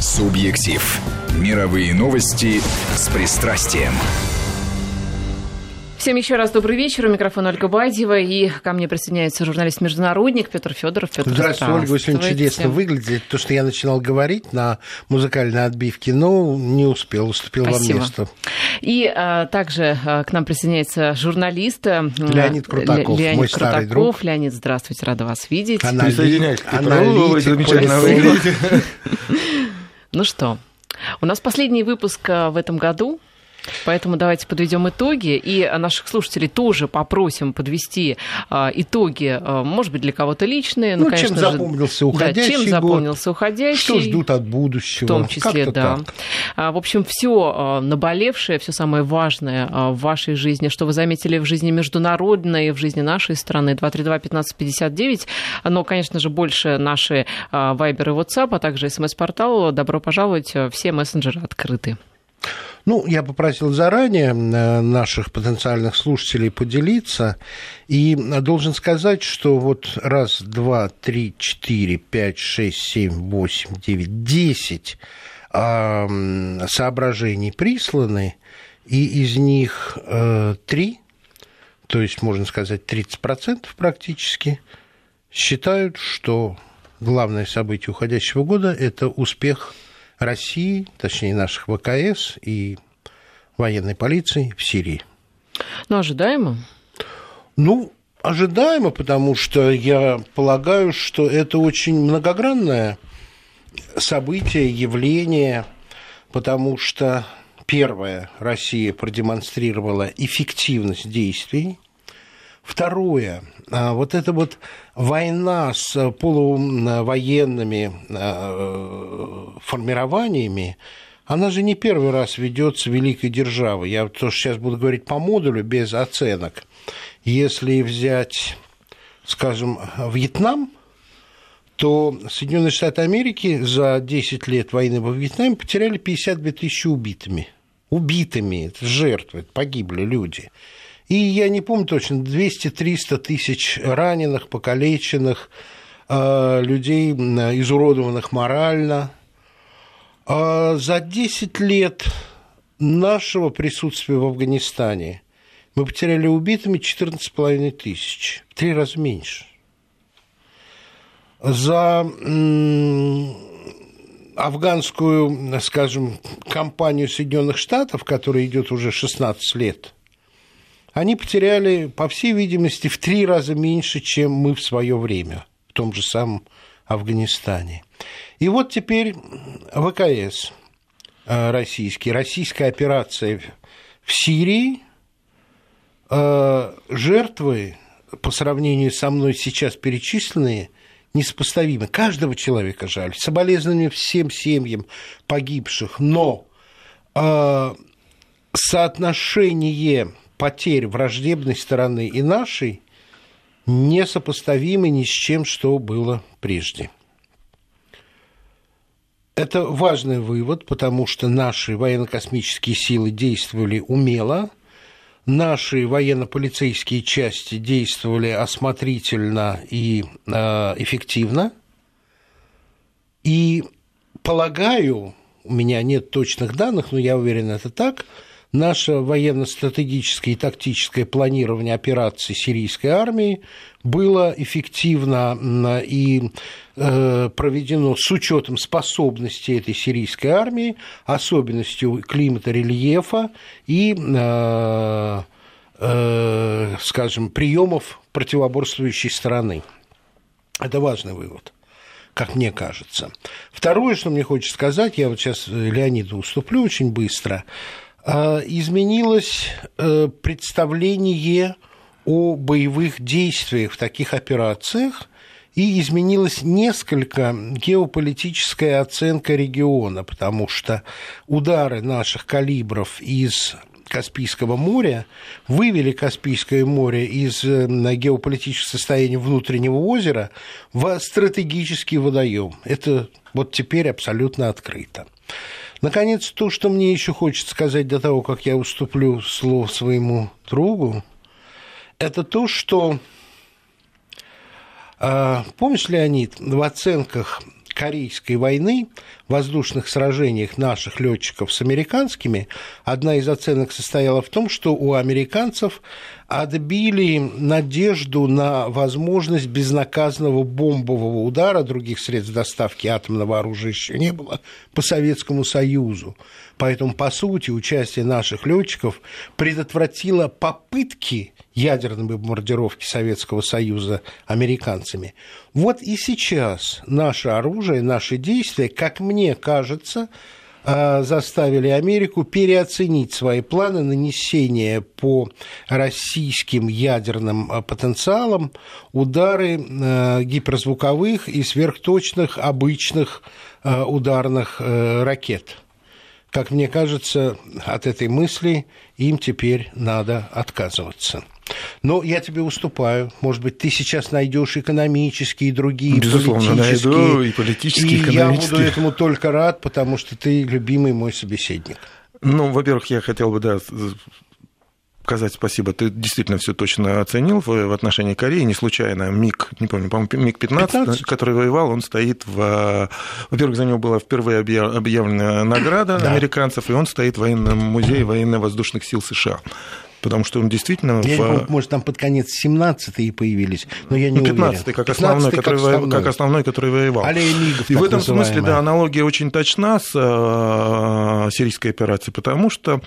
Субъектив. Мировые новости с пристрастием. Всем еще раз добрый вечер. У микрофона Ольга Бадьева. И ко мне присоединяется журналист-международник Петр Федоров. Петр, здравствуйте, Ольга. Вы сегодня чудесно выглядите. То, что я начинал говорить на музыкальной отбивке, но не успел, уступил Спасибо. вам место. И а, также а, к нам присоединяется журналист Леонид Крутаков, Леонид мой Крутаков. старый друг. Леонид, здравствуйте, рада вас видеть. Аналитик, Присоединяйтесь к Петру, аналитик, вы замечательно выглядите. Ну что, у нас последний выпуск а, в этом году. Поэтому давайте подведем итоги. И наших слушателей тоже попросим подвести а, итоги, а, может быть, для кого-то личные. Ну, конечно чем же, запомнился уходящий да, чем год, запомнился уходящий. Что ждут от будущего. В том числе, да. так. А, В общем, все наболевшее, все самое важное в вашей жизни, что вы заметили в жизни международной, в жизни нашей страны, 232-1559. Но, конечно же, больше наши Viber и WhatsApp, а также смс-портал. Добро пожаловать, все мессенджеры открыты. Ну, я попросил заранее э, наших потенциальных слушателей поделиться. И должен сказать, что вот раз, два, три, четыре, пять, шесть, семь, восемь, девять, десять а, соображений присланы, и из них э, три, то есть, можно сказать, 30% практически, считают, что главное событие уходящего года – это успех России, точнее наших ВКС и военной полиции в Сирии. Ну, ожидаемо. Ну, ожидаемо, потому что я полагаю, что это очень многогранное событие, явление, потому что первое, Россия продемонстрировала эффективность действий, Второе, а, вот эта вот война с полувоенными а, формированиями, она же не первый раз ведется великой державой. Я тоже сейчас буду говорить по модулю без оценок. Если взять, скажем, Вьетнам, то Соединенные Штаты Америки за 10 лет войны во Вьетнаме потеряли 52 тысячи убитыми. Убитыми, это жертвы, это погибли люди. И я не помню точно, 200-300 тысяч раненых, покалеченных, э, людей, изуродованных морально. А за 10 лет нашего присутствия в Афганистане мы потеряли убитыми 14,5 тысяч, в три раза меньше. За афганскую, скажем, кампанию Соединенных Штатов, которая идет уже 16 лет, они потеряли, по всей видимости, в три раза меньше, чем мы в свое время, в том же самом Афганистане. И вот теперь ВКС российский, российская операция в Сирии, жертвы, по сравнению со мной сейчас перечисленные, несопоставимы. Каждого человека жаль. Соболезнования всем семьям погибших. Но соотношение потерь враждебной стороны и нашей несопоставимы ни с чем, что было прежде. Это важный вывод, потому что наши военно-космические силы действовали умело, наши военно-полицейские части действовали осмотрительно и э, эффективно. И полагаю, у меня нет точных данных, но я уверен, это так, наше военно-стратегическое и тактическое планирование операций сирийской армии было эффективно и проведено с учетом способностей этой сирийской армии, особенностью климата, рельефа и, скажем, приемов противоборствующей стороны. Это важный вывод как мне кажется. Второе, что мне хочется сказать, я вот сейчас Леониду уступлю очень быстро, изменилось представление о боевых действиях в таких операциях, и изменилась несколько геополитическая оценка региона, потому что удары наших калибров из Каспийского моря вывели Каспийское море из геополитического состояния внутреннего озера в стратегический водоем. Это вот теперь абсолютно открыто. Наконец, то, что мне еще хочется сказать до того, как я уступлю слово своему другу, это то, что, помнишь, Леонид, в оценках Корейской войны, воздушных сражениях наших летчиков с американскими, одна из оценок состояла в том, что у американцев отбили надежду на возможность безнаказанного бомбового удара, других средств доставки атомного оружия еще не было, по Советскому Союзу. Поэтому, по сути, участие наших летчиков предотвратило попытки ядерной бомбардировки Советского Союза американцами. Вот и сейчас наше оружие, наши действия, как мне кажется, заставили Америку переоценить свои планы нанесения по российским ядерным а, потенциалам удары а, гиперзвуковых и сверхточных обычных ударных э, ракет. Как мне кажется, от этой мысли им теперь надо отказываться. Но я тебе уступаю. Может быть, ты сейчас найдешь экономические и другие Безусловно, политические. найду и политические, и я буду этому только рад, потому что ты любимый мой собеседник. Ну, во-первых, я хотел бы, да, сказать спасибо. Ты действительно все точно оценил в отношении Кореи. Не случайно МиГ, не помню, по-моему, МиГ-15, который воевал, он стоит в... Во-первых, за него была впервые объявлена награда да. американцев, и он стоит в военном музее военно-воздушных сил США потому что он действительно... Я в... помню, может, там под конец 17-е появились, но я не ну, 15 уверен. Как основной, который как, основной. как основной, который воевал. Мигов, И в этом смысле, да, аналогия очень точна с э, сирийской операцией, потому что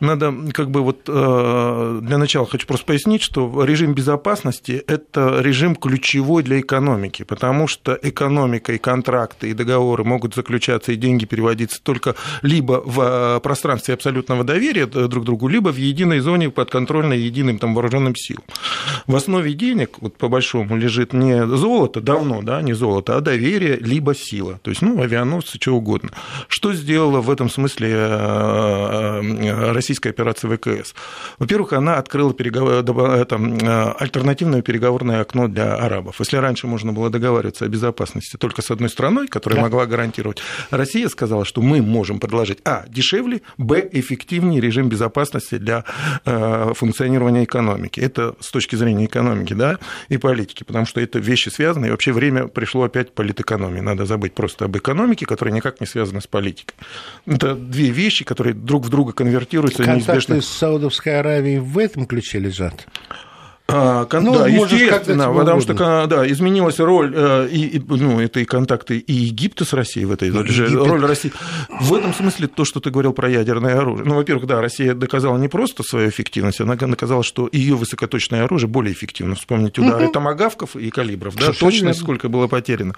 надо, как бы вот э, для начала хочу просто пояснить, что режим безопасности – это режим ключевой для экономики, потому что экономика и контракты, и договоры могут заключаться, и деньги переводиться только либо в э, пространстве абсолютного доверия друг к другу, либо в единой зоне подконтрольно единым там, вооруженным силам. В основе денег, вот по большому, лежит не золото, давно, да, не золото, а доверие, либо сила. То есть, ну, авианосцы, что угодно. Что сделала в этом смысле э, э, российская операция ВКС? Во-первых, она открыла переговор... это, э, альтернативное переговорное окно для арабов. Если раньше можно было договариваться о безопасности только с одной страной, которая да. могла гарантировать, Россия сказала, что мы можем предложить, а, дешевле, б, эффективнее режим безопасности для функционирования экономики. Это с точки зрения экономики да, и политики, потому что это вещи связаны, и вообще время пришло опять политэкономии. Надо забыть просто об экономике, которая никак не связана с политикой. Это две вещи, которые друг в друга конвертируются. Контакты неизбежно... с Саудовской Аравией в этом ключе лежат? А, кон... Ну, да, естественно, потому что да, изменилась роль э, и, ну, это и контакты и Египта с Россией в этой Египет. роль России. В этом смысле то, что ты говорил про ядерное оружие. Ну, во-первых, да, Россия доказала не просто свою эффективность, она доказала, что ее высокоточное оружие более эффективно. Вспомните удары угу. томагавков и калибров, да, точность сколько было потеряно.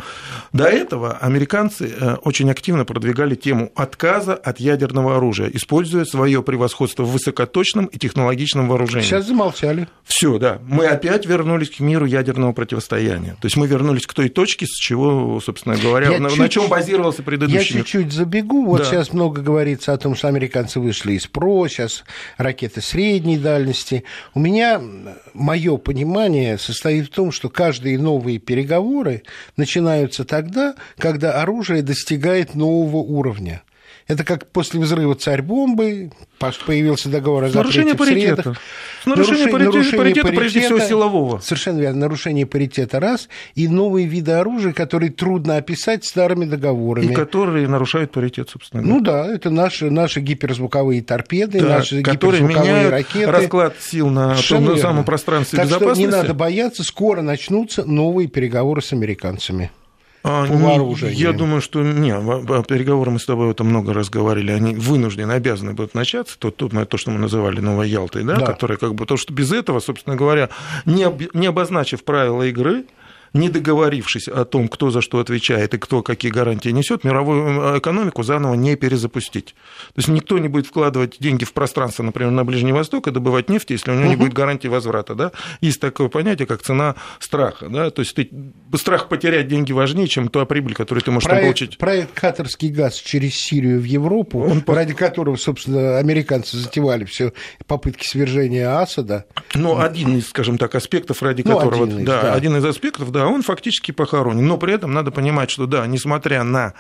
До этого американцы э, очень активно продвигали тему отказа от ядерного оружия, используя свое превосходство в высокоточном и технологичном вооружении. Сейчас замолчали. Все, да мы опять вернулись к миру ядерного противостояния. То есть мы вернулись к той точке, с чего, собственно говоря, на, чуть, на чем базировался предыдущий Я чуть-чуть забегу. Вот да. сейчас много говорится о том, что американцы вышли из ПРО, сейчас ракеты средней дальности. У меня мое понимание состоит в том, что каждые новые переговоры начинаются тогда, когда оружие достигает нового уровня. Это как после взрыва царь-бомбы, появился договор о запрете паритета. Нарушение, паритета, нарушение паритета, паритета, прежде всего, силового. Совершенно верно. Нарушение паритета раз, и новые виды оружия, которые трудно описать старыми договорами. И которые нарушают паритет, собственно говоря. Ну да, это наши, наши гиперзвуковые торпеды, да, наши которые гиперзвуковые ракеты. расклад сил на том верно. самом пространстве так безопасности. Так что не надо бояться, скоро начнутся новые переговоры с американцами. А, по вооружению? Я думаю, что не, переговоры мы с тобой это много раз говорили, они вынуждены, обязаны будут начаться, то, то, то что мы называли Новой Ялтой, да, да. которая как бы, то, что без этого, собственно говоря, не, об, не обозначив правила игры, не договорившись о том, кто за что отвечает и кто какие гарантии несет, мировую экономику заново не перезапустить. То есть никто не будет вкладывать деньги в пространство, например, на Ближний Восток и добывать нефть, если у него не будет гарантии возврата. Да? Есть такое понятие, как цена страха. Да? То есть ты, страх потерять деньги важнее, чем та прибыль, которую ты можешь проект, получить. Проект «Катарский газ» через Сирию в Европу, Он... ради которого, собственно, американцы затевали все попытки свержения Асада. Ну, один из, скажем так, аспектов, ради ну, которого... Один из, да, да. один из аспектов, да, он фактически похоронен. Но при этом надо понимать, что да, несмотря на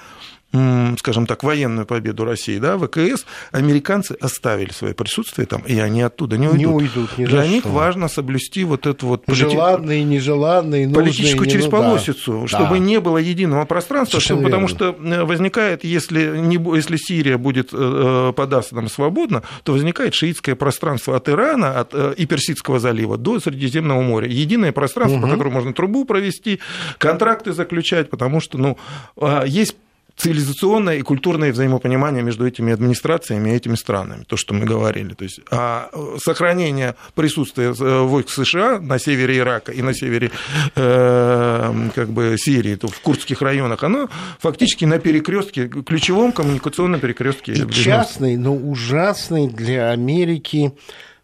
скажем так, военную победу России, да, ВКС, американцы оставили свое присутствие там, и они оттуда не уйдут. Не уйдут ни Для них что. важно соблюсти вот эту вот полити- Желанные, нежеланные, нужные, политическую не- через ну, да. чтобы Да. не было единого пространства, чтобы, потому что э, возникает, если, не, если Сирия будет э, податься нам свободно, то возникает шиитское пространство от Ирана от, э, и Персидского залива до Средиземного моря. Единое пространство, по которому можно трубу провести, контракты заключать, потому что ну, а, есть цивилизационное и культурное взаимопонимание между этими администрациями и этими странами, то, что мы говорили. То есть а сохранение присутствия э, войск США на севере Ирака и на севере э, как бы, Сирии, то в курдских районах, оно фактически на перекрестке, ключевом коммуникационном перекрестке. И частный, но ужасный для Америки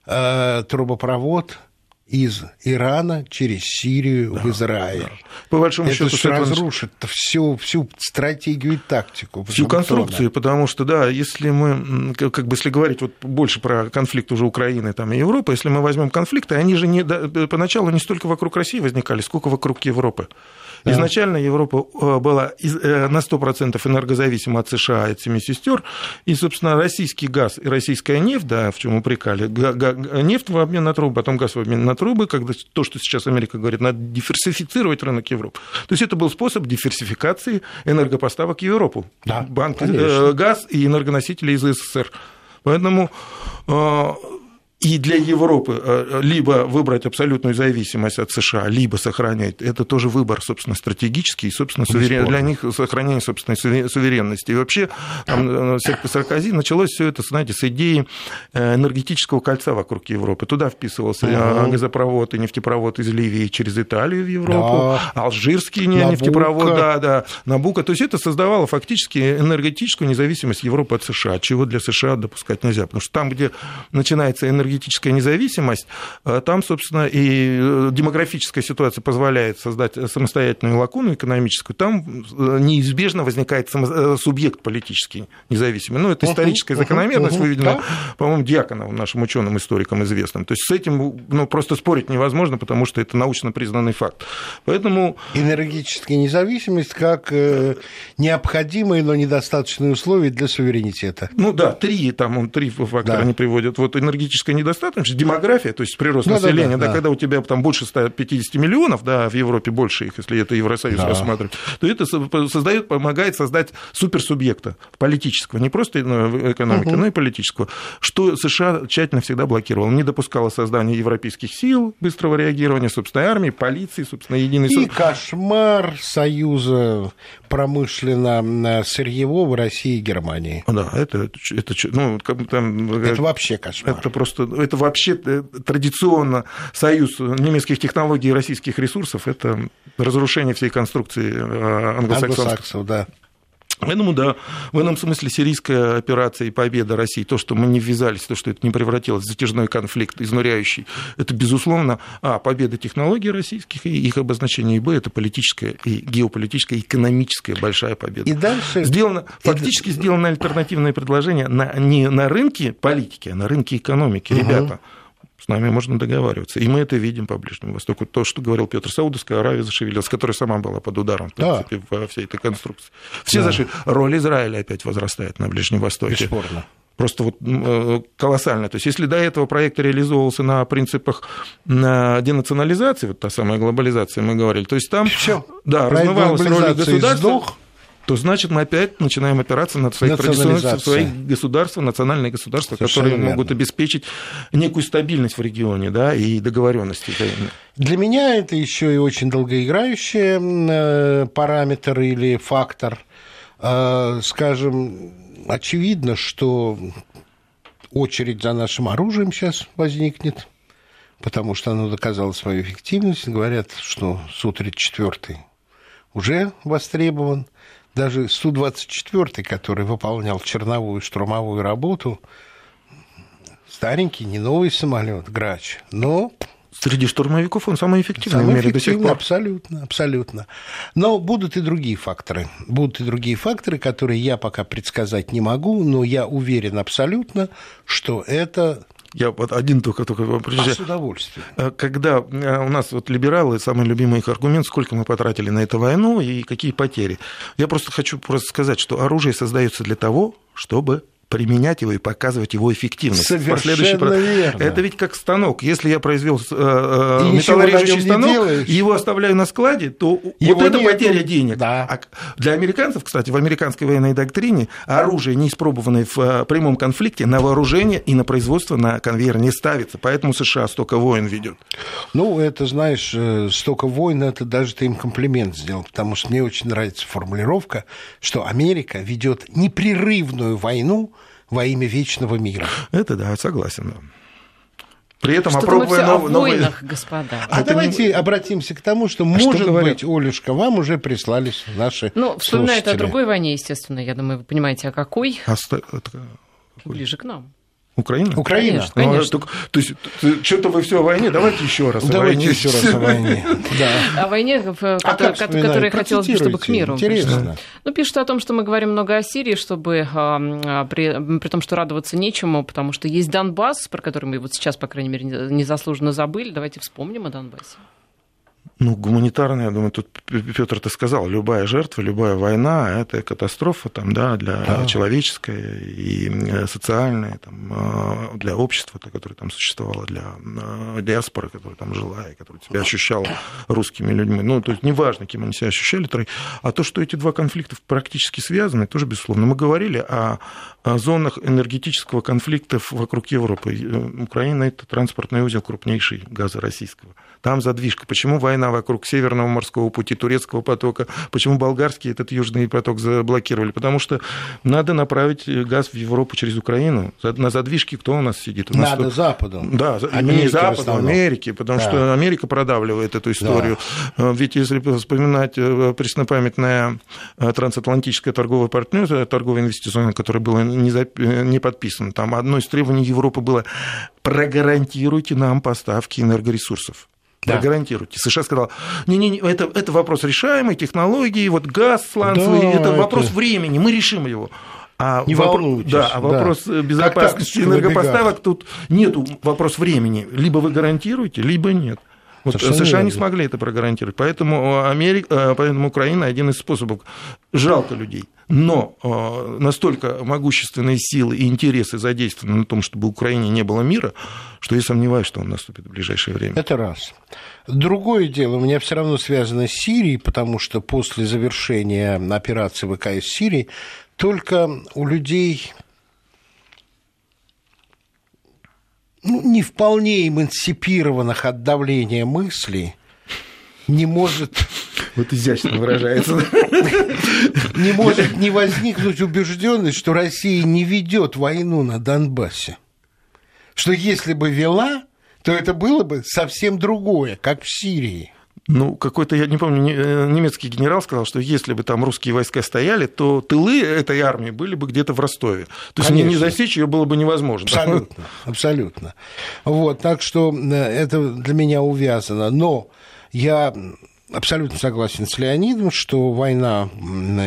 э, трубопровод из Ирана через Сирию в Израиль. По большому Это счету, же Светлана разрушит всю, всю стратегию и тактику. всю конструкцию, потому что, да, если мы, как бы, если говорить вот больше про конфликт уже Украины там, и Европы, если мы возьмем конфликты, они же не, да, поначалу не столько вокруг России возникали, сколько вокруг Европы. Да. Изначально Европа э, была э, на 100% энергозависима от США и от семи сестер, и, собственно, российский газ и российская нефть, да, в чем упрекали, нефть в обмен на трубы, потом газ в обмен на трубы, когда то, что сейчас Америка говорит, надо диверсифицировать рынок Европы. То есть это был способ диверсификации энергопоставок в Европу. Да, Банк, конечно. э, газ и энергоносители из СССР. Поэтому и для Европы э, либо выбрать абсолютную зависимость от США, либо сохранять, это тоже выбор, собственно, стратегический, и, собственно, суверен... Для них сохранение собственной суверен- суверенности. И вообще там, э, Саркози началось все это, знаете, с идеи э, энергетического кольца вокруг Европы. Туда вписывался э, Мгм. газопровод и нефтепровод из Ливии через Италию в Европу, Да. алжирский Набуко. нефтепровод, да, да, Набука. То есть это создавало фактически энергетическую независимость Европы от США, чего для США допускать нельзя. Потому что там, где начинается энергетическая независимость, э, там, собственно, и э, демографическая ситуация позволяет создать самостоятельную лакуну экономическую, там э, неизбежно возникает э, субъект политический независимый. Ну, это историческая мгм, закономерность, мгм, выведена, да. по-моему, Дьяконовым, нашим ученым-историкам известным. То есть с этим ну, просто спорить невозможно, потому что это научно признанный факт. Поэтому Энергетическая независимость как э, необходимые, но недостаточные условия для суверенитета. Ну да, три, там он три фактора Да. они приводят. Вот энергетическая недостаточность, демография, то есть прирост Да, населения, да, да, да. когда у тебя там больше 150 миллионов, да, в Европе больше их, если это Евросоюз Да. рассматривать, то это со- создает, помогает создать суперсубъекта политического, не просто ну, экономики, но и политического, что США тщательно всегда блокировал, не допускало создания европейских сил быстрого реагирования, собственной армии, полиции, собственно, единой... И кошмар союза промышленно-сырьевого России и Германии. Да, это, это, ну, как там... Это вообще кошмар. Это просто, это вообще э, традиционно союз немецких технологий и российских ресурсов, это разрушение всей конструкции э, англосаксонской. Англосаксов, да. Поэтому, да, в этом смысле сирийская операция и победа России, то, что мы не ввязались, то, что это не превратилось в затяжной конфликт, изнуряющий, это, безусловно, а, победа технологий российских и их обозначение, и, б, это политическая и геополитическая, и экономическая большая победа. И дальше... Сделано, фактически сделано альтернативное предложение на, не на рынке политики, а на рынке экономики. Мгм. Ребята, с нами можно договариваться. И мы это видим по Ближнему Востоку. То, что говорил Петр, Саудовская Аравия зашевелилась, которая сама была под ударом, в Да. принципе, во всей этой конструкции. Все Да. зашли. Роль Израиля опять возрастает на Ближнем Востоке. Бесспорно. Просто вот э, колоссально. То есть, если до этого проект реализовывался на принципах на денационализации, вот та самая глобализация, мы говорили, то есть там Всё. да, Проект размывалась роль государства, сдох. То значит мы опять начинаем опираться на свои традиционные свои государства, национальные государства, Совершенно которые верно. могут обеспечить некую стабильность в регионе, да, и договоренности. Для меня это еще и очень долгоиграющий э, параметр или фактор. Э, Скажем, очевидно, что очередь за нашим оружием сейчас возникнет, потому что оно доказало свою эффективность. Говорят, что Су-34 уже востребован. Даже Су-24, который выполнял черновую штурмовую работу, старенький, не новый самолет, грач, но Среди штурмовиков он самый эффективный в Самый мире до сих пор. абсолютно, абсолютно. Но будут и другие факторы. Будут и другие факторы, которые я пока предсказать не могу, но я уверен абсолютно, что это Я вот один только... только а с удовольствием. Э, когда э, у нас вот либералы, самый любимый их аргумент, сколько мы потратили на эту войну и какие потери. Я просто хочу просто сказать, что оружие создается для того, чтобы применять его и показывать его эффективность. Совершенно верно. Это ведь как станок. Если я произвел э, э металлорежущий станок и его оставляю на складе, то его вот это потеря денег. Да. А для американцев, кстати, в американской военной доктрине оружие, не испробованное в э, прямом конфликте, на вооружение и на производство на конвейер не ставится. Поэтому США столько войн ведет. Ну, это, знаешь, э, столько войн, это даже ты им комплимент сделал, потому что мне очень нравится формулировка, что Америка ведет непрерывную войну во имя вечного мира. Это да, согласен. При этом что опробуя нов... о войнах, господа. А Это давайте не... обратимся к тому, что, а может что быть, Олюшка, вам уже прислались наши Ну, вспоминает о другой войне, естественно. Я думаю, вы понимаете, о какой. А... Ближе к нам. Украина? Украина. Конечно, ну, конечно. то, то есть, что-то вы все о войне, давайте еще раз давайте о войне. еще раз о войне. Да. О войне, а которая хотелось бы, чтобы к миру. Интересно. Ну, пишут о том, что мы говорим много о Сирии, чтобы а, при, при том, что радоваться нечему, потому что есть Донбасс, про который мы вот сейчас, по крайней мере, незаслуженно забыли. Давайте вспомним о Донбассе. Ну, гуманитарная, я думаю, тут Петр ты сказал, любая жертва, любая война – это катастрофа там, да, для да. человеческая и э, социальная, там, э, для общества, которое там существовало, для э, диаспоры, которая там жила и которая себя ощущала русскими людьми. Ну, то есть неважно, кем они себя ощущали, а то, что эти два конфликта практически связаны, тоже безусловно. Мы говорили о, о зонах энергетического конфликта вокруг Европы. Украина – это транспортный узел крупнейший газа российского – там задвижка. Почему война вокруг Северного морского пути, Турецкого потока, почему болгарский этот южный поток заблокировали? Потому что надо направить газ в Европу через Украину. На задвижке кто у нас сидит? У нас надо тут... Западу. Да, Америки не Западу, Америки, потому да. что Америка продавливает эту историю. Да. Ведь если вспоминать э, преснопамятное э, трансатлантическое торговое партнерство, торговое инвестиционное, которое было не, зап... не подписано, там одно из требований Европы было прогарантируйте нам поставки энергоресурсов да. прогарантируйте. США сказал, не-не, это, это вопрос решаемый, технологии, вот газ сланцевый, да, это, это вопрос времени, мы решим его. А не вопрос, да, а вопрос да. безопасности энергопоставок тут нету вопрос времени. Либо вы гарантируете, либо нет. Вот США верно. не смогли это прогарантировать. Поэтому, Америка, поэтому Украина один из способов. Жалко людей. Но настолько могущественные силы и интересы задействованы на том, чтобы Украине не было мира, что я сомневаюсь, что он наступит в ближайшее время. Это раз. Другое дело, у меня все равно связано с Сирией, потому что после завершения операции ВКС Сирии только у людей ну, не вполне эмансипированных от давления мыслей не может... Вот изящно выражается. Не может не возникнуть убежденность, что Россия не ведет войну на Донбассе. Что если бы вела, то это было бы совсем другое, как в Сирии. Ну, какой-то, я не помню, э, немецкий генерал сказал, что если бы там русские войска стояли, то тылы этой армии были бы где-то в Ростове. То есть Конечно. не засечь ее было бы невозможно. Абсолютно, абсолютно. Вот, так что э, это для меня увязано. Но я абсолютно согласен с Леонидом, что война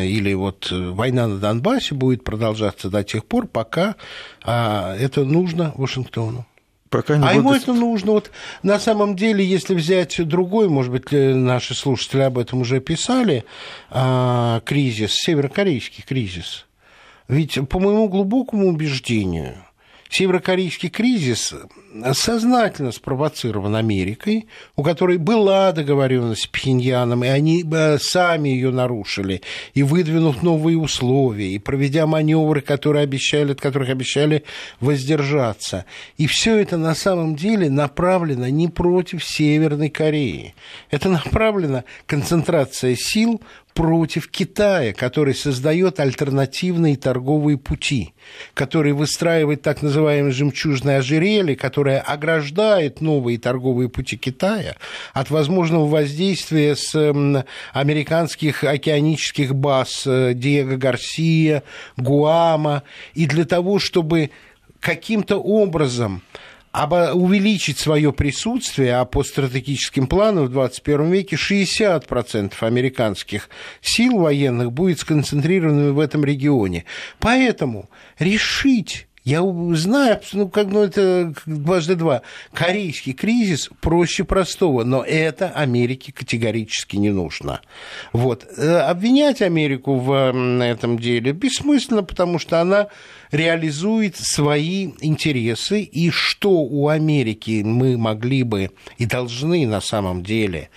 или вот э, война на Донбассе будет продолжаться до тех пор, пока а, это нужно Вашингтону. Пока не а ему это нужно. Вот на самом деле, если взять другой, может быть, наши слушатели об этом уже писали, а, кризис, северокорейский кризис. Ведь, по моему глубокому убеждению, северокорейский кризис сознательно спровоцирован Америкой, у которой была договоренность с Пхеньяном, и они сами ее нарушили, и выдвинув новые условия, и проведя маневры, которые обещали, от которых обещали воздержаться. И все это на самом деле направлено не против Северной Кореи. Это направлено концентрация сил против Китая, который создает альтернативные торговые пути, который выстраивает так называемые жемчужные ожерелья, которое ограждает новые торговые пути Китая от возможного воздействия с американских океанических баз э, Диего Гарсия, Гуама, и для того, чтобы каким-то образом увеличить свое присутствие, а по стратегическим планам в 21 веке 60% американских сил военных будет сконцентрированы в этом регионе. Поэтому решить Я знаю, ну, как, ну, это дважды два. Корейский кризис проще простого, но это Америке категорически не нужно. Вот. Э, обвинять Америку в этом деле бессмысленно, потому что она реализует свои интересы, и что у Америки мы могли бы и должны на самом деле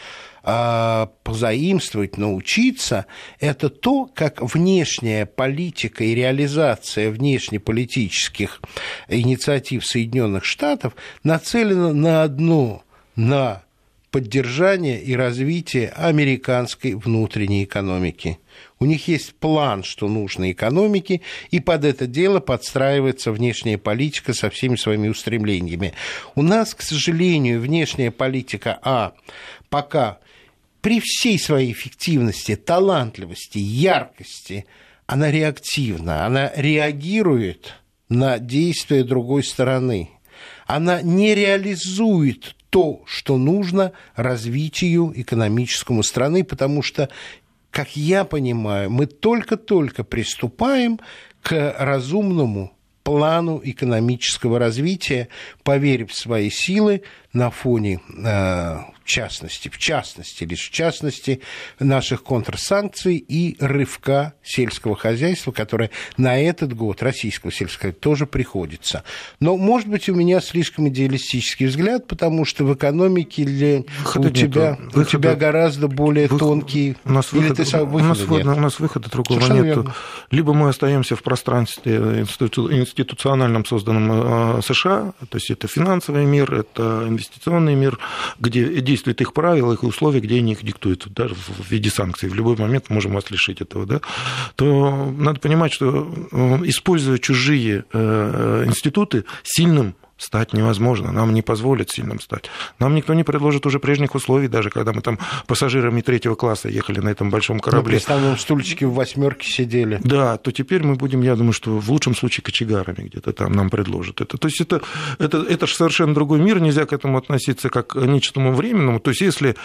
позаимствовать, научиться, это то, как внешняя политика и реализация внешнеполитических инициатив Соединенных Штатов нацелена на одно, на поддержание и развитие американской внутренней экономики. У них есть план, что нужно экономике, и под это дело подстраивается внешняя политика со всеми своими устремлениями. У нас, к сожалению, внешняя политика, а, пока при всей своей эффективности, талантливости, яркости, она реактивна, она реагирует на действия другой стороны. Она не реализует то, что нужно развитию экономическому страны, потому что, как я понимаю, мы только-только приступаем к разумному плану экономического развития, поверив в свои силы на фоне э, частности, в частности, лишь в частности, наших контрсанкций и рывка сельского хозяйства, которое на этот год, российского сельского тоже приходится. Но, может быть, у меня слишком идеалистический взгляд, потому что в экономике для... у, тебя, выхода... у тебя гораздо более выход... тонкий... У нас, выход... ты... у, нас выхода, у нас выхода другого Совершенно нет. Либо мы остаемся в пространстве институциональном, созданном э, США, то есть это финансовый мир, это инвестиционный мир, где действуют их правила, их условия, где они их диктуют, даже в виде санкций. В любой момент можем вас лишить этого, да, то надо понимать, что э, используя чужие э, институты сильным стать невозможно. Нам не позволят сильным стать. Нам никто не предложит уже прежних условий, даже когда мы там пассажирами третьего класса ехали на этом большом корабле. На самом стульчике в восьмерке сидели. Да, то теперь мы будем, я думаю, что в лучшем случае кочегарами где-то там нам предложат это. То есть это, это, это же совершенно другой мир, нельзя к этому относиться как к нечетному временному. То есть если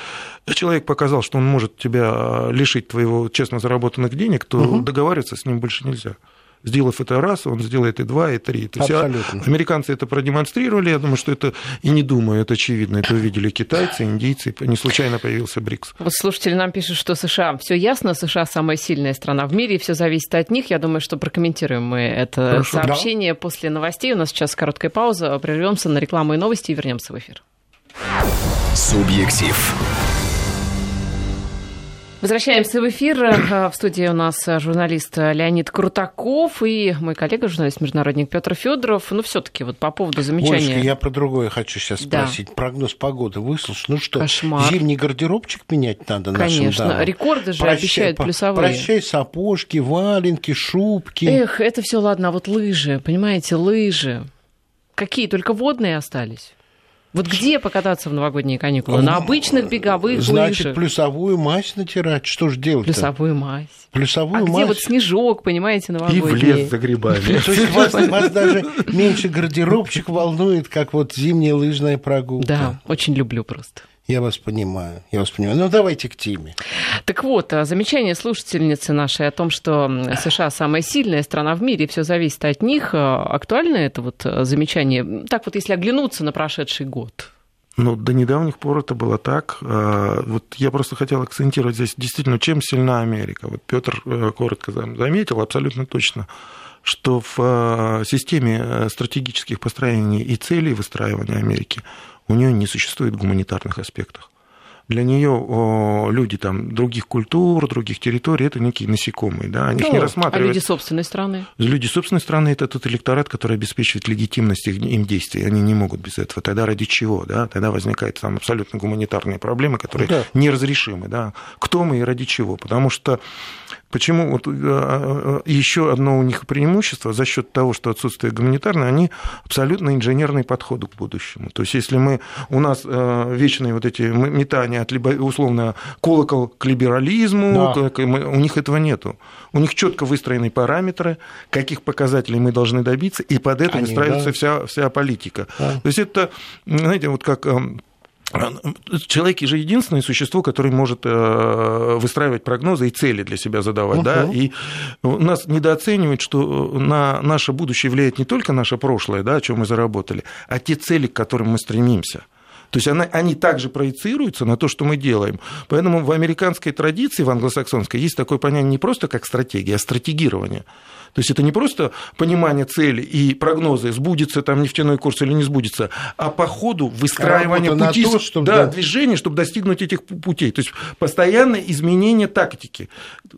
человек показал, что он может тебя лишить твоего честно заработанных денег, то угу. договариваться с ним больше нельзя. Сделав это раз, он сделает и два, и три. То есть Абсолютно. американцы это продемонстрировали, я думаю, что это, и не думаю, это очевидно, это увидели китайцы, индийцы, не случайно появился БРИКС. Вот слушатели нам пишут, что США, все ясно, США самая сильная страна в мире, все зависит от них. Я думаю, что прокомментируем мы это Хорошо. сообщение да. после новостей. У нас сейчас короткая пауза, прервемся на рекламу и новости и вернемся в эфир. Субъектив. Возвращаемся в эфир. Э, в студии у нас журналист Леонид Крутаков и мой коллега, журналист-международник Петр Федоров. Ну, все-таки вот по поводу замечания... Олечка, я про другое хочу сейчас спросить. Да. Прогноз погоды выслушай. Ну что, Кошмар. зимний гардеробчик менять надо Конечно. нашим дамам? Рекорды же прощай, обещают плюсовые. Прощай сапожки, валенки, шубки. Эх, это все ладно, а вот лыжи, понимаете, лыжи. Какие? Только водные остались? Вот где покататься в новогодние каникулы? На обычных беговых Значит, лыжах. плюсовую мазь натирать. Что же делать? Плюсовую мазь. Плюсовую а мазь. где вот снежок, понимаете, новогодний? И в лес за грибами. То есть вас, вас даже меньше гардеробчик волнует, как вот зимняя лыжная прогулка. Да, очень люблю просто. Я вас понимаю, я вас понимаю. Ну, давайте к теме. Так вот, а, замечание слушательницы нашей о том, что США самая сильная страна в мире, все зависит от них. А, актуально это вот а, замечание? Так вот, если оглянуться на прошедший год. Ну, до недавних пор это было так. Вот я просто хотел акцентировать здесь действительно, чем сильна Америка. Вот Петр э, коротко заметил, абсолютно точно что в системе э, стратегических построений и целей выстраивания Америки у нее не существует гуманитарных аспектов. Для нее люди там, других культур, других территорий это некие насекомые. Да? Они ну, их не рассматривают. А люди собственной страны? Люди собственной страны это тот электорат, который обеспечивает легитимность им действий. Они не могут без этого. Тогда ради чего? Да? Тогда возникают там абсолютно гуманитарные проблемы, которые да. неразрешимы. Да? Кто мы и ради чего? Потому что Почему вот э, э, еще одно у них преимущество за счет того, что отсутствие гуманитарное, они абсолютно инженерный подход к будущему. То есть, если мы у нас э, вечные вот эти метания от условно колокол к либерализму, да. у них этого нету. У них четко выстроены параметры, каких показателей мы должны добиться, и под это они, выстраивается да. вся, вся политика. Да. То есть это, знаете, вот как Человек же единственное существо, которое может э, выстраивать прогнозы и цели для себя задавать. Uh-huh. Да? И у нас недооценивают, что на наше будущее влияет не только наше прошлое, да, о чем мы заработали, а те цели, к которым мы стремимся. То есть она, они также проецируются на то, что мы делаем. Поэтому в американской традиции, в англосаксонской, есть такое понятие не просто как стратегия, а стратегирование. То есть это не просто понимание цели и прогнозы, сбудется там нефтяной курс или не сбудется, а по ходу выстраивание пути, то, чтобы, да, да. движения, чтобы достигнуть этих путей. То есть постоянное изменение тактики.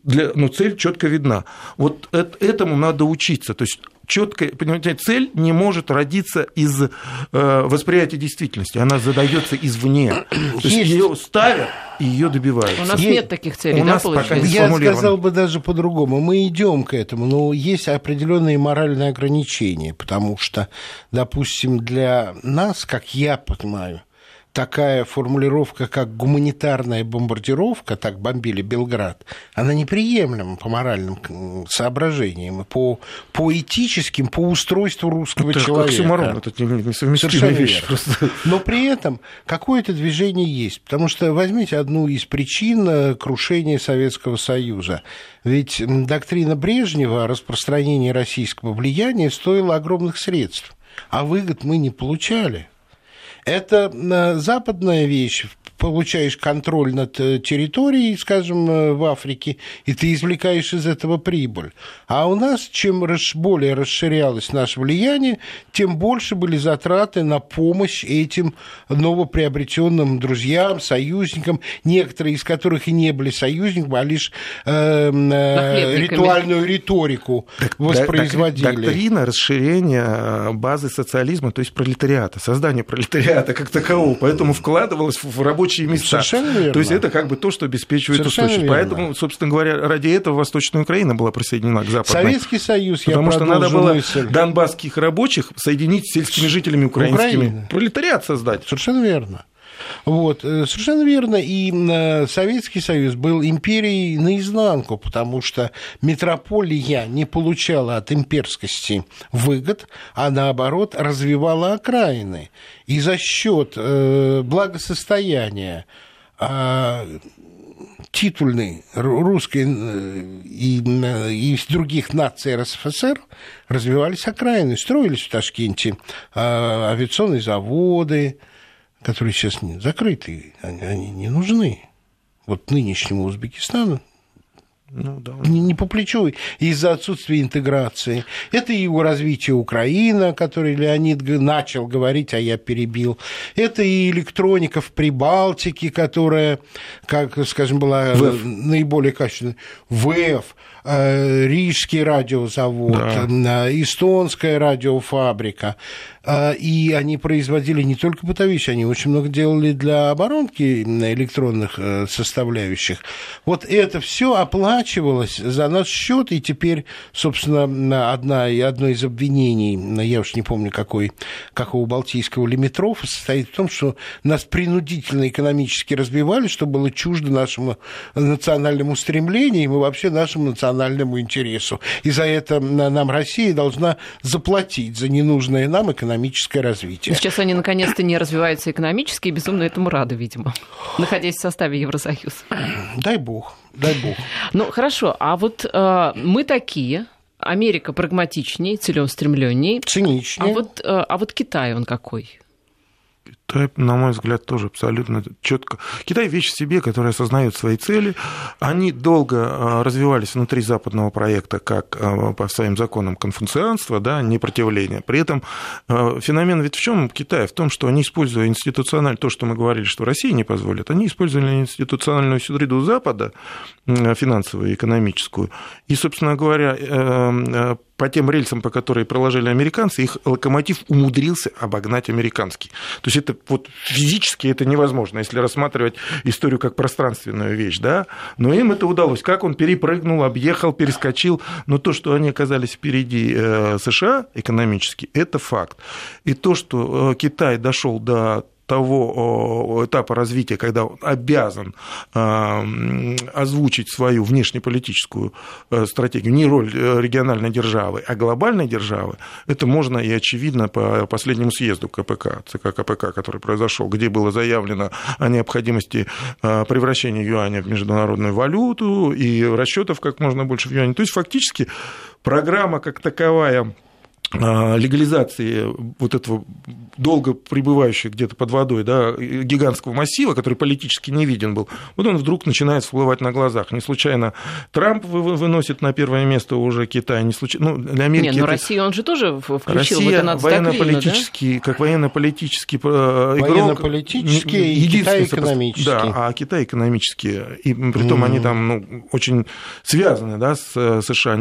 Для, ну, цель четко видна. Вот этому надо учиться. То есть четкая, понимаете, цель не может родиться из э, восприятия действительности, она задается извне. То есть ее ставят и ее добиваются. У нас есть, нет таких целей, у да, нас пока Я сказал бы даже по-другому. Мы идем к этому, но есть определенные моральные ограничения, потому что, допустим, для нас, как я понимаю, такая формулировка, как гуманитарная бомбардировка, так бомбили Белград, она неприемлема по моральным соображениям, по, по этическим, по устройству русского это человека. Оксюморон, это несовместимая вещь. Просто. Но при этом какое-то движение есть, потому что возьмите одну из причин э, крушения Советского Союза. Ведь доктрина Брежнева о распространении российского влияния стоила огромных средств, а выгод мы не получали. Это э, западная вещь получаешь контроль над э, территорией, скажем, э, в Африке, и ты извлекаешь из этого прибыль. А у нас, чем более расширялось наше влияние, тем больше были затраты на помощь этим новоприобретенным друзьям, союзникам, некоторые из которых и не были союзниками, а лишь э, э, ритуальную риторику так, воспроизводили. Доктрина расширения базы социализма, то есть пролетариата, создание пролетариата как такового, поэтому вкладывалось в рабочий рабочие места. Совершенно верно. То есть это как бы то, что обеспечивает Совершенно устойчивость. Верно. Поэтому, собственно говоря, ради этого Восточная Украина была присоединена к Западной. Советский Союз, Потому что надо было мысль. донбасских рабочих соединить с сельскими жителями украинскими. Украина. Пролетариат создать. Совершенно верно. Вот, э, совершенно верно. И э, Советский Союз был империей наизнанку, потому что метрополия не получала от имперскости выгод, а наоборот развивала окраины. И за счет э, благосостояния а, титульной русской и, и других наций РСФСР развивались окраины, строились в Ташкенте а, авиационные заводы, которые сейчас закрыты, они, они не нужны. Вот нынешнему Узбекистану ну, да. не, не по плечу из-за отсутствия интеграции. Это и развитие Украины, о которой Леонид начал говорить, а я перебил. Это и электроника в Прибалтике, которая, как, скажем, была ВЭФ. наиболее качественной. ВЭФ, Рижский радиозавод, да. Э, эстонская радиофабрика. А, и они производили не только бытовые вещи, они очень много делали для оборонки электронных э, составляющих. Вот это все оплачивалось за наш счет, и теперь, собственно, одна, одно из обвинений, я уж не помню, какой, какого балтийского лимитров, состоит в том, что нас принудительно экономически разбивали, что было чуждо нашему национальному стремлению и вообще нашему национальному интересу. И за это нам Россия должна заплатить за ненужное нам экономическое экономическое развитие. Сейчас они наконец-то не развиваются экономически и безумно этому рады, видимо, находясь в составе Евросоюза. Дай бог, дай бог. Ну, хорошо, а вот э, мы такие, Америка прагматичнее, целеустремленнее. Циничнее. А вот, э, а вот Китай, он какой? Китай, на мой взгляд, тоже абсолютно четко. Китай вещь в себе, которая осознает свои цели. Они долго а, развивались внутри западного проекта как а, по своим законам конфуцианства, да, непротивления. При этом а, феномен ведь в чем Китая? В том, что они, используя институционально то, что мы говорили, что Россия не позволит, они использовали институциональную среду Запада, финансовую и экономическую, и, собственно говоря, э, э, по тем рельсам, по которым проложили американцы, их локомотив умудрился обогнать американский. То есть это вот физически это невозможно, если рассматривать историю как пространственную вещь, да, но им это удалось. Как он перепрыгнул, объехал, перескочил, но то, что они оказались впереди э, США экономически, это факт. И то, что э, Китай дошел до того этапа развития, когда он обязан озвучить свою внешнеполитическую э, стратегию, не роль э, региональной державы, а глобальной державы, это можно и очевидно по последнему съезду КПК, ЦК КПК, который произошел, где было заявлено о необходимости э, превращения юаня в международную валюту и расчетов как можно больше в юане. То есть фактически программа как таковая а, легализации вот этого долго пребывающего где-то под водой да, гигантского массива, который политически не виден был, вот он вдруг начинает всплывать на глазах. Не случайно Трамп выносит на первое место уже Китай, не случайно... Ну, для Америки не, ну это... Россию он же тоже включил Россия в это военно-политический, да? как военно-политический э, игрок. Военно-политический и Китай экономический. Да, а Китай экономический. И при том mm. они там ну, очень связаны да, с э, США.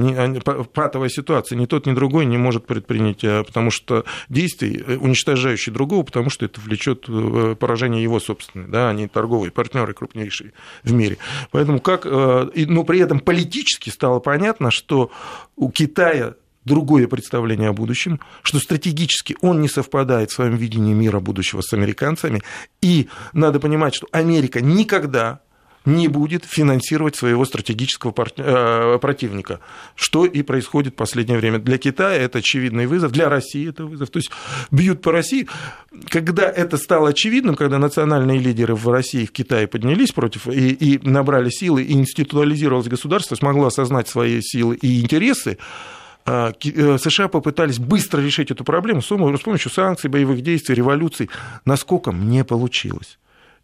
Патовая ситуация. Ни тот, ни другой не может предпринять, э, потому что действий, э, уничтожающие другого, потому что это влечет э, поражение его собственное, да, они торговые партнеры крупнейшие в мире. Поэтому как, но ну, при этом политически стало понятно, что у Китая другое представление о будущем, что стратегически он не совпадает в своем видении мира будущего с американцами, и надо понимать, что Америка никогда не будет финансировать своего стратегического э, противника, что и происходит в последнее время. Для Китая это очевидный вызов, для России это вызов. То есть бьют по России. Когда это стало очевидным, когда национальные лидеры в России и в Китае поднялись против и, и набрали силы, и институализировалось государство, смогло осознать свои силы и интересы, э, э, США попытались быстро решить эту проблему с помощью санкций, боевых действий, революций. Насколько мне получилось.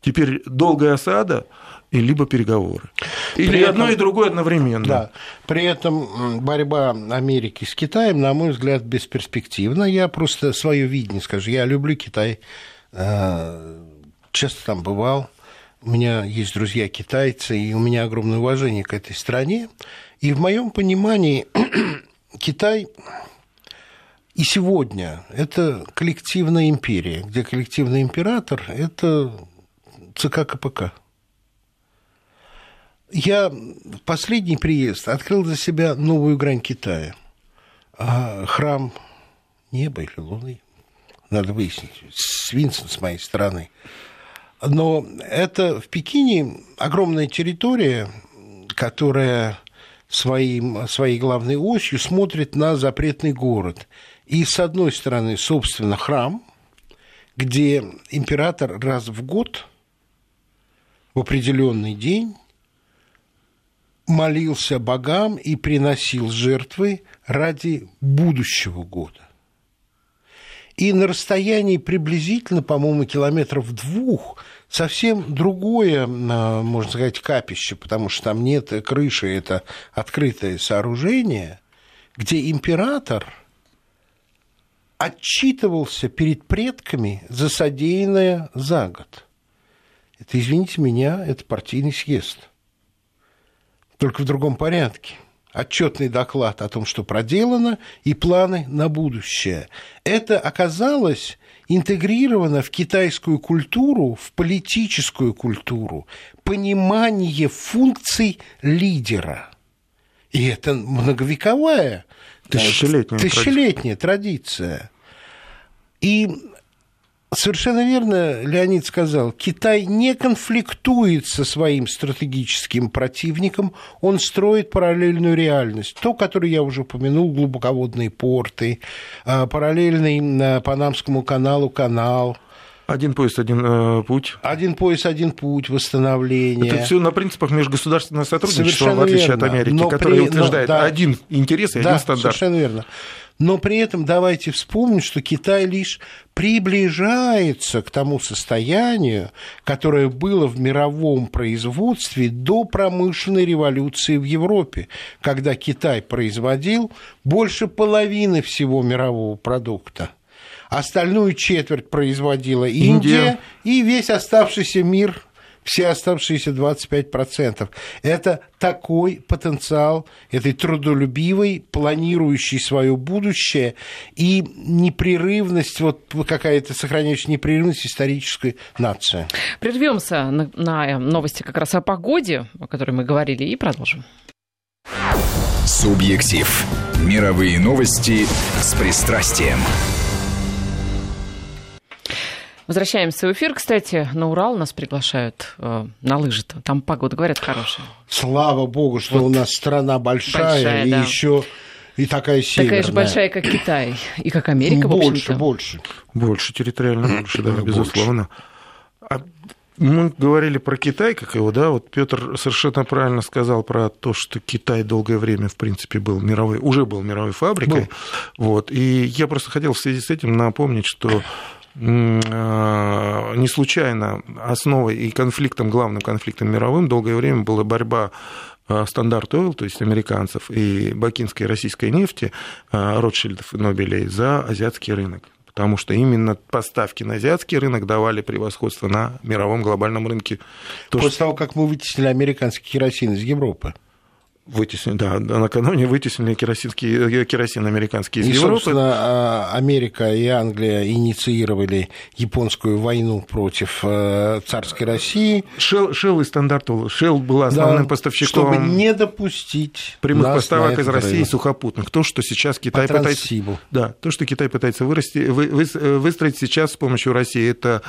Теперь долгая осада и либо переговоры. Или при одно этом, и другое одновременно. Да. При этом борьба Америки с Китаем, на мой взгляд, бесперспективна. Я просто свое видение скажу. Я люблю Китай, э, часто там бывал. У меня есть друзья китайцы, и у меня огромное уважение к этой стране. И в моем понимании Китай и сегодня это коллективная империя, где коллективный император – это ЦК КПК. Я в последний приезд открыл для себя новую грань Китая. А храм неба или луны, надо выяснить, свинцем с моей стороны. Но это в Пекине огромная территория, которая своим, своей главной осью смотрит на запретный город. И с одной стороны, собственно, храм, где император раз в год в определенный день молился богам и приносил жертвы ради будущего года. И на расстоянии приблизительно, по-моему, километров двух совсем другое, а, можно сказать, капище, потому что там нет крыши, это открытое сооружение, где император отчитывался перед предками за содеянное за год. Это, извините меня, это партийный съезд – только в другом порядке. Отчетный доклад о том, что проделано, и планы на будущее. Это оказалось интегрировано в китайскую культуру, в политическую культуру, понимание функций лидера. И это многовековая, тысячелетняя, тысячелетняя традиция. традиция. И Совершенно верно Леонид сказал, Китай не конфликтует со своим стратегическим противником, он строит параллельную реальность. То, которое я уже упомянул, глубоководные порты, а, параллельный э, Панамскому каналу канал, один пояс, один э, путь. Один пояс, один путь, восстановление. Это все на принципах межгосударственного сотрудничества, совершенно в отличие верно. от Америки, но которая при... утверждает но, да, один интерес и да, один стандарт. Совершенно верно. Но при этом давайте вспомним, что Китай лишь приближается к тому состоянию, которое было в мировом производстве до промышленной революции в Европе, когда Китай производил больше половины всего мирового продукта. Остальную четверть производила Индия, Индия. и весь оставшийся мир все оставшиеся 25%. Это такой потенциал этой трудолюбивой, планирующей свое будущее и непрерывность, вот какая-то сохраняющая непрерывность исторической нации. Прервемся на, на новости как раз о погоде, о которой мы говорили, и продолжим. Субъектив. Мировые новости с пристрастием. Возвращаемся в эфир. Кстати, на Урал нас приглашают э, на лыжи. -то. Там погода, говорят, хорошая. Слава богу, что вот. у нас страна большая, большая и да. еще и такая северная. Такая же большая, как Китай и как Америка, Больше, больше. Больше, территориально больше, да, безусловно. А мы говорили про Китай, как его, да, вот Петр совершенно правильно сказал про то, что Китай долгое время, в принципе, был мировой, уже был мировой фабрикой. Был. Вот, и я просто хотел в связи с этим напомнить, что а, не случайно основой и конфликтом, главным конфликтом мировым долгое время была борьба стандарт Ойл, то есть американцев, и бакинской российской нефти, а, Ротшильдов и Нобелей, за азиатский рынок потому что именно поставки на азиатский рынок давали превосходство на мировом глобальном рынке. То, После что... того, как мы вытеснили американский керосин из Европы. Вытеснили, да, накануне вытеснили керосинский, керосин американский из и, Европы. собственно, а, Америка и Англия инициировали японскую войну против э, царской России. Shell, Shell и стандарт Shell была основным да, поставщиком... Чтобы не допустить прямых поставок из России рынок. сухопутных. То, что сейчас Китай пытается... Да, то, что Китай пытается вырасти, вы, вы, выстроить сейчас с помощью России, это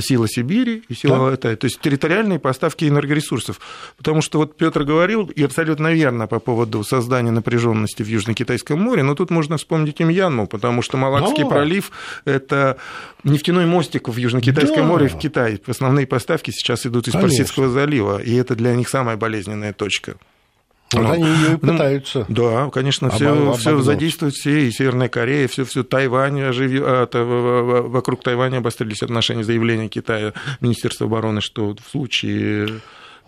сила Сибири и сила... Да. Это, то есть территориальные поставки энергоресурсов. Потому что вот Петр говорил, и абсолютно верно, верно по поводу создания напряженности в Южно-Китайском море, но тут можно вспомнить и Мьянму, потому что Малакский да. пролив – это нефтяной мостик в Южно-Китайском да. море в Китай. Основные поставки сейчас идут из Конечно. Персидского залива, и это для них самая болезненная точка. Вот ну, они ее и ну, пытаются. Да, конечно, все, все задействуют все, и Северная Корея, все, все Тайвань, оживи... а, вокруг Тайваня обострились отношения заявления Китая, Министерства обороны, что в случае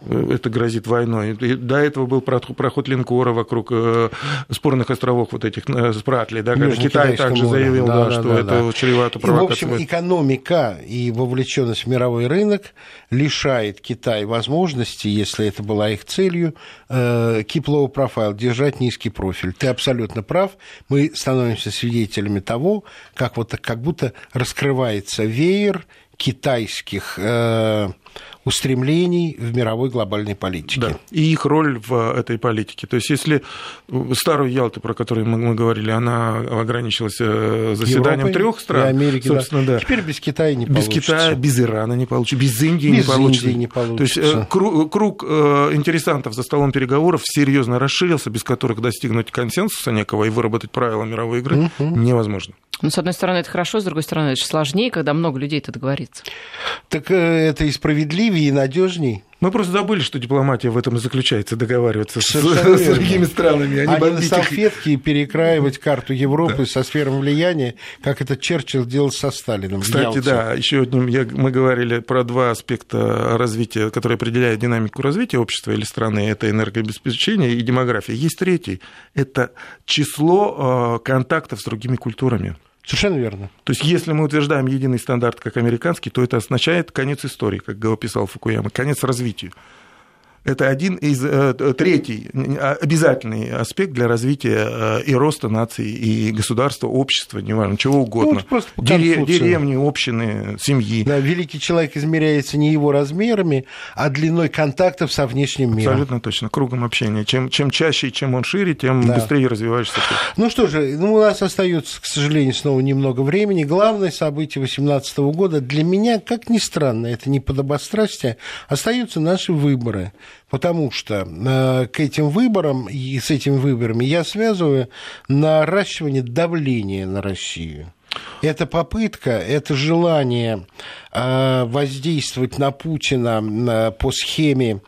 это грозит войной. И до этого был проход линкора вокруг э, спорных островов вот этих э, Спратли, да, когда Китай также море. заявил, да, да, что да, это да. чревато провокацией. В общем, экономика и вовлеченность в мировой рынок лишает Китай возможности, если это была их целью, э, keep low profile, держать низкий профиль. Ты абсолютно прав. Мы становимся свидетелями того, как вот как будто раскрывается веер китайских устремлений в мировой глобальной политике. Да, и их роль в этой политике. То есть, если старую Ялту, про которую мы, говорили, она ограничилась э, заседанием трех стран, и Америки, собственно, да. да. Теперь без Китая не без получится. Без Китая, без Ирана не получится, без Индии без не получится. Индии не получится. То есть, э, круг, круг э, интересантов за столом переговоров серьезно расширился, без которых достигнуть консенсуса некого и выработать правила мировой игры угу. невозможно. Ну, с одной стороны, это хорошо, с другой стороны, это сложнее, когда много людей это договорится. Так это и справедливее, и надежней. Мы просто забыли, что дипломатия в этом и заключается, договариваться с, с другими странами. А, а не на салфетке и перекраивать карту Европы да. со сфером влияния, как это Черчилль делал со Сталином. Кстати, да, еще одним, я, мы говорили про два аспекта развития, которые определяют динамику развития общества или страны. Это энергообеспечение и демография. Есть третий. Это число э, контактов с другими культурами. Совершенно верно. То есть, если мы утверждаем единый стандарт как американский, то это означает конец истории, как писал Фукуяма, конец развития. Это один из, э, третий а, обязательный аспект для развития э, и роста нации, и государства, общества, неважно, чего угодно. Ну, просто Дере, деревни, общины, семьи. Да, великий человек измеряется не его размерами, а длиной контактов со внешним миром. Абсолютно точно, кругом общения. Чем, чем чаще и чем он шире, тем да. быстрее развиваешься. Ну что же, ну, у нас остается, к сожалению, снова немного времени. Главное событие 2018 года для меня, как ни странно, это не подобострастие, остаются наши выборы потому что э, к этим выборам и с этими выборами я связываю наращивание давления на Россию. Это попытка, это желание э, воздействовать на Путина э, по схеме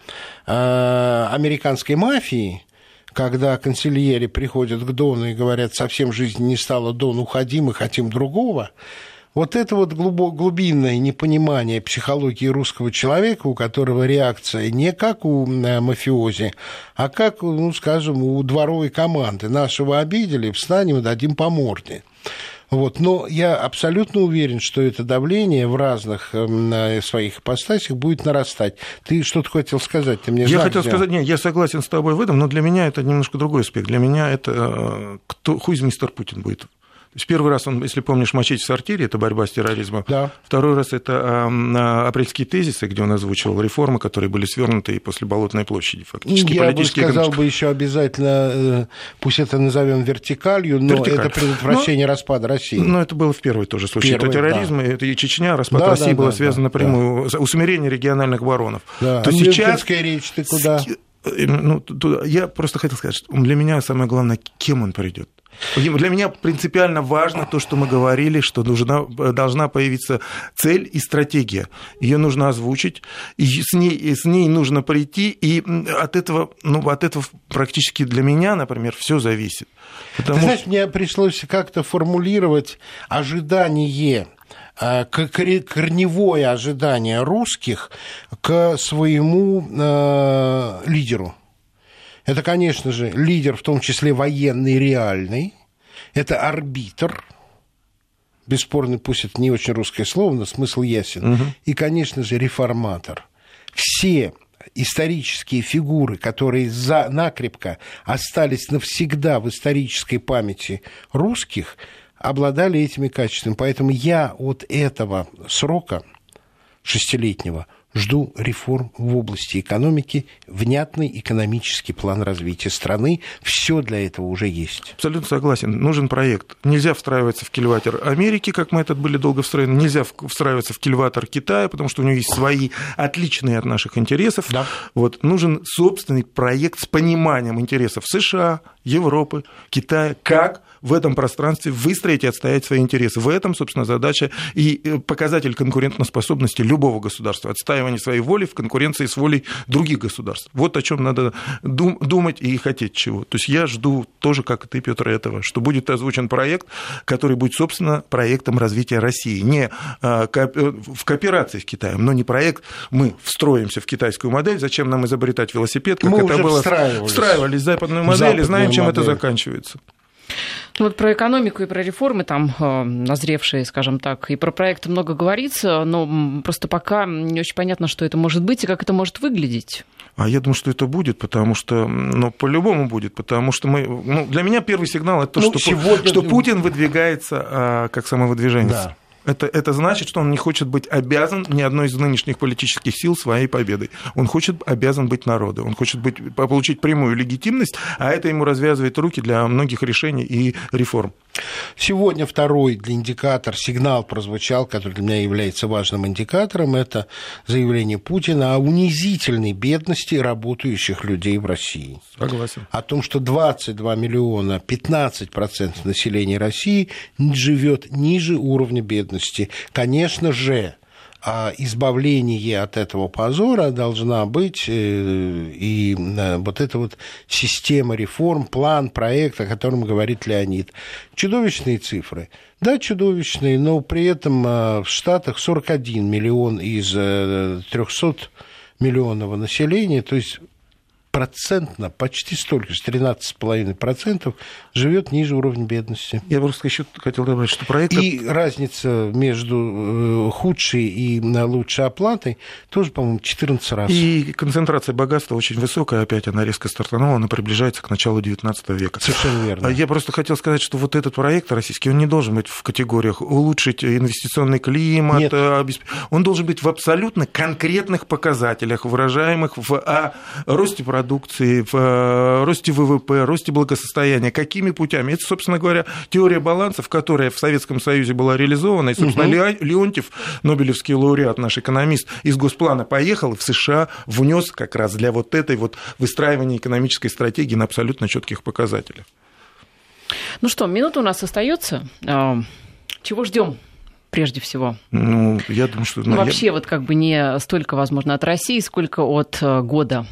американской мафии, когда консильери приходят к Дону и говорят, совсем жизнь не стала, Дон, уходи, мы хотим другого, вот это вот глубинное непонимание психологии русского человека, у которого реакция не как у э, мафиози, а как, ну, скажем, у дворовой команды. Нашего обидели, встанем и дадим по морде. Вот. Но я абсолютно уверен, что это давление в разных э, своих ипостасях будет нарастать. Ты что-то хотел сказать? Ты мне я хотел взял. сказать, нет, я согласен с тобой в этом, но для меня это немножко другой аспект. Для меня это э, кто, хуй мистер Путин будет есть первый раз он, если помнишь, «Мочить в сортире» — это борьба с терроризмом. Да. Второй раз это э, апрельские тезисы, где он озвучивал реформы, которые были свернуты и после Болотной площади фактически. Я бы сказал бы еще обязательно, э, пусть это назовем вертикалью, но Вертикаль. это предотвращение но, распада России. Но это было в первый тоже случай. Первый, это терроризм, да. это и Чечня, распад да, России да, было да, связано напрямую, да. усмирение региональных баронов. Да. То а сейчас... речь ты куда? Э, ну, я просто хотел сказать, что для меня самое главное, кем он придет. Для меня принципиально важно то, что мы говорили, что нужна, должна появиться цель и стратегия. Ее нужно озвучить, и с ней, с ней нужно прийти, и от этого, ну, от этого практически для меня, например, все зависит. Потому... Ты знаешь, мне пришлось как-то формулировать ожидание э, корневое ожидание русских к своему э, лидеру. Это, конечно же, лидер, в том числе военный, реальный. Это арбитр. Бесспорно, пусть это не очень русское слово, но смысл ясен. Угу. И, конечно же, реформатор. Все исторические фигуры, которые за, накрепко остались навсегда в исторической памяти русских, обладали этими качествами. Поэтому я от этого срока шестилетнего – Жду реформ в области экономики, внятный экономический план развития страны. Все для этого уже есть. Абсолютно согласен. Нужен проект. Нельзя встраиваться в кильватер Америки, как мы это были долго встроены. Нельзя встраиваться в кильватер Китая, потому что у него есть свои отличные от наших интересов. Да. Вот. Нужен собственный проект с пониманием интересов США, Европы, Китая, как в этом пространстве выстроить и отстоять свои интересы. В этом, собственно, задача и э, показатель конкурентоспособности любого государства. Отстаивание своей воли в конкуренции с волей других государств. Вот о чем надо думать и хотеть чего. То есть я жду тоже, как и ты, Петр, этого, что будет озвучен проект, который будет, собственно, проектом развития России. Не э, в кооперации с Китаем, но не проект, мы встроимся в китайскую модель, зачем нам изобретать велосипед, как мы это было. Встраивались. встраивались в западную модель Западную и знаем, чем модель. это заканчивается. Ну, вот про экономику и про реформы там э, назревшие, скажем так, и про проекты много говорится, но просто пока не очень понятно, что это может быть и как это может выглядеть. А я думаю, что это будет, потому что, ну, по-любому будет, потому что мы, ну, для меня первый сигнал это то, ну, что, сегодня... что Путин выдвигается а, как самовыдвиженец. Да. Это, это значит, что он не хочет быть обязан ни одной из нынешних политических сил своей победой. Он хочет, обязан быть народу. Он хочет быть, получить прямую легитимность, а это ему развязывает руки для многих решений и реформ. Сегодня второй для индикатор, сигнал прозвучал, который для меня является важным индикатором, это заявление Путина о унизительной бедности работающих людей в России. Согласен. О том, что 22 миллиона, 15% населения России живет ниже уровня бедности. Конечно же, а избавление от этого позора должна быть э, и э, вот эта вот система реформ, план, проект, о котором говорит Леонид. Чудовищные цифры. Да, чудовищные, но при этом э, в Штатах 41 миллион из 300 миллионного населения, то есть процентно, почти столько же, 13,5% живет ниже уровня бедности. Я просто еще хотел добавить, что проект... И разница между э, худшей и лучшей оплатой тоже, по-моему, 14 раз. И концентрация богатства очень высокая, опять она резко стартанула, она приближается к началу 19 века. Совершенно верно. Я просто хотел сказать, что вот этот проект российский, он не должен быть в категориях улучшить инвестиционный климат, Нет. Э, он должен быть в абсолютно конкретных показателях, выражаемых в росте продукции, продукции, в э, росте ВВП, росте благосостояния. Какими путями? Это, собственно говоря, теория балансов, которая в Советском Союзе была реализована. И, собственно, угу. Леонтьев, Нобелевский лауреат, наш экономист, из Госплана поехал в США, внес как раз для вот этой вот выстраивания экономической стратегии на абсолютно четких показателях. Ну что, минута у нас остается. А, чего ждем? прежде всего? Ну, я думаю, что... Ну, вообще, я... вот как бы не столько, возможно, от России, сколько от э, года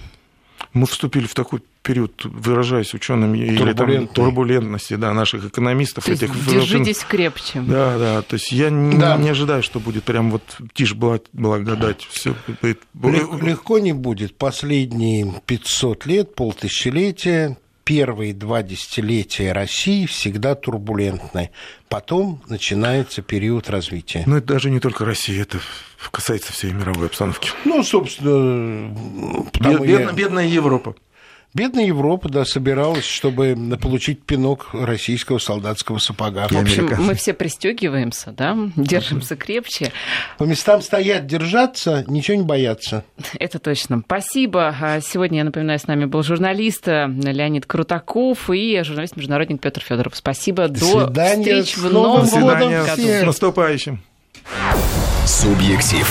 мы вступили в такой период, выражаясь учеными, или там турбулентности да, наших экономистов. То этих, держитесь в... крепче. Да, да. То есть я не, да. не ожидаю, что будет прям вот тишь благодать. Все. Легко не будет. Последние 500 лет, полтысячелетия, первые два десятилетия России всегда турбулентны. Потом начинается период развития. Но это даже не только Россия, это касается всей мировой обстановки. Ну, собственно... Бед, я... Бедная Европа. Бедная Европа, да, собиралась, чтобы получить пинок российского солдатского сапога. В общем, мы все пристегиваемся, да, держимся крепче. По местам стоять, держаться, ничего не бояться. Это точно. Спасибо. А Сегодня, я напоминаю, с нами был журналист э, Леонид Крутаков и журналист-международник Петр Федоров. Спасибо. До, свидания. встреч в новом году. С наступающим. Субъектив.